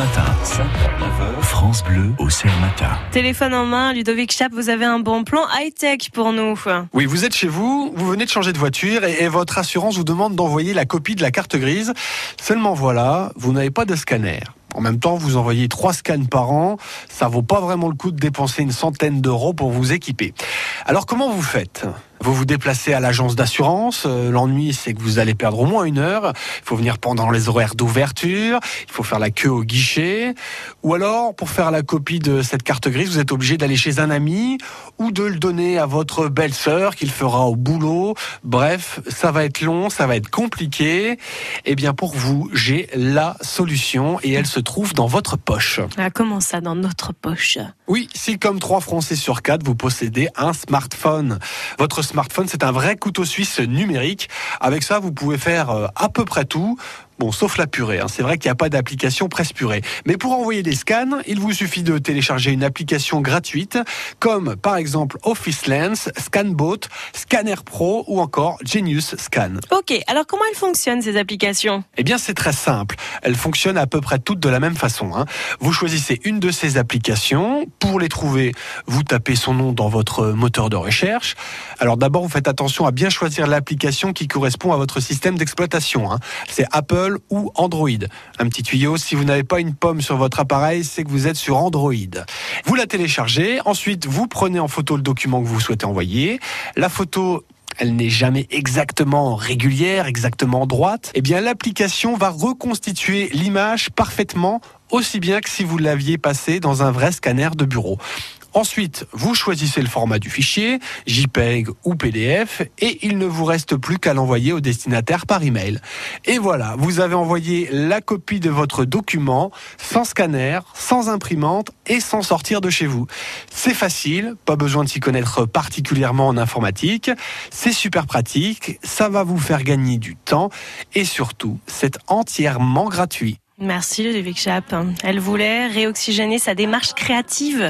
Matin, 5h, France Bleu au Matin. Téléphone en main, Ludovic Chap, vous avez un bon plan high-tech pour nous. Oui, vous êtes chez vous, vous venez de changer de voiture et, et votre assurance vous demande d'envoyer la copie de la carte grise. Seulement voilà, vous n'avez pas de scanner. En même temps, vous envoyez trois scans par an. Ça vaut pas vraiment le coup de dépenser une centaine d'euros pour vous équiper. Alors comment vous faites? Vous vous déplacez à l'agence d'assurance. Euh, L'ennui, c'est que vous allez perdre au moins une heure. Il faut venir pendant les horaires d'ouverture. Il faut faire la queue au guichet. Ou alors, pour faire la copie de cette carte grise, vous êtes obligé d'aller chez un ami ou de le donner à votre belle-sœur qu'il fera au boulot. Bref, ça va être long, ça va être compliqué. Eh bien, pour vous, j'ai la solution et elle se trouve dans votre poche. Ah, comment ça, dans notre poche? Oui, si comme 3 Français sur 4, vous possédez un smartphone. Votre smartphone, c'est un vrai couteau suisse numérique. Avec ça, vous pouvez faire euh, à peu près tout. Bon, sauf la purée. Hein. C'est vrai qu'il n'y a pas d'application presse purée. Mais pour envoyer des scans, il vous suffit de télécharger une application gratuite, comme par exemple Office Lens, Scanbot, Scanner Pro ou encore Genius Scan. Ok, alors comment elles fonctionnent ces applications? Eh bien, c'est très simple. Elles fonctionnent à peu près toutes de la même façon. Hein. Vous choisissez une de ces applications. Pour les trouver, vous tapez son nom dans votre moteur de recherche. Alors d'abord, vous faites attention à bien choisir l'application qui correspond à votre système d'exploitation. Hein. C'est Apple ou Android. Un petit tuyau, si vous n'avez pas une pomme sur votre appareil, c'est que vous êtes sur Android. Vous la téléchargez, ensuite vous prenez en photo le document que vous souhaitez envoyer. La photo elle n'est jamais exactement régulière, exactement droite, eh bien l'application va reconstituer l'image parfaitement aussi bien que si vous l'aviez passé dans un vrai scanner de bureau. Ensuite, vous choisissez le format du fichier, JPEG ou PDF, et il ne vous reste plus qu'à l'envoyer au destinataire par email. Et voilà, vous avez envoyé la copie de votre document sans scanner, sans imprimante et sans sortir de chez vous. C'est facile, pas besoin de s'y connaître particulièrement en informatique. C'est super pratique, ça va vous faire gagner du temps et surtout, c'est entièrement gratuit. Merci Ludovic Chap. Elle voulait réoxygéner sa démarche créative.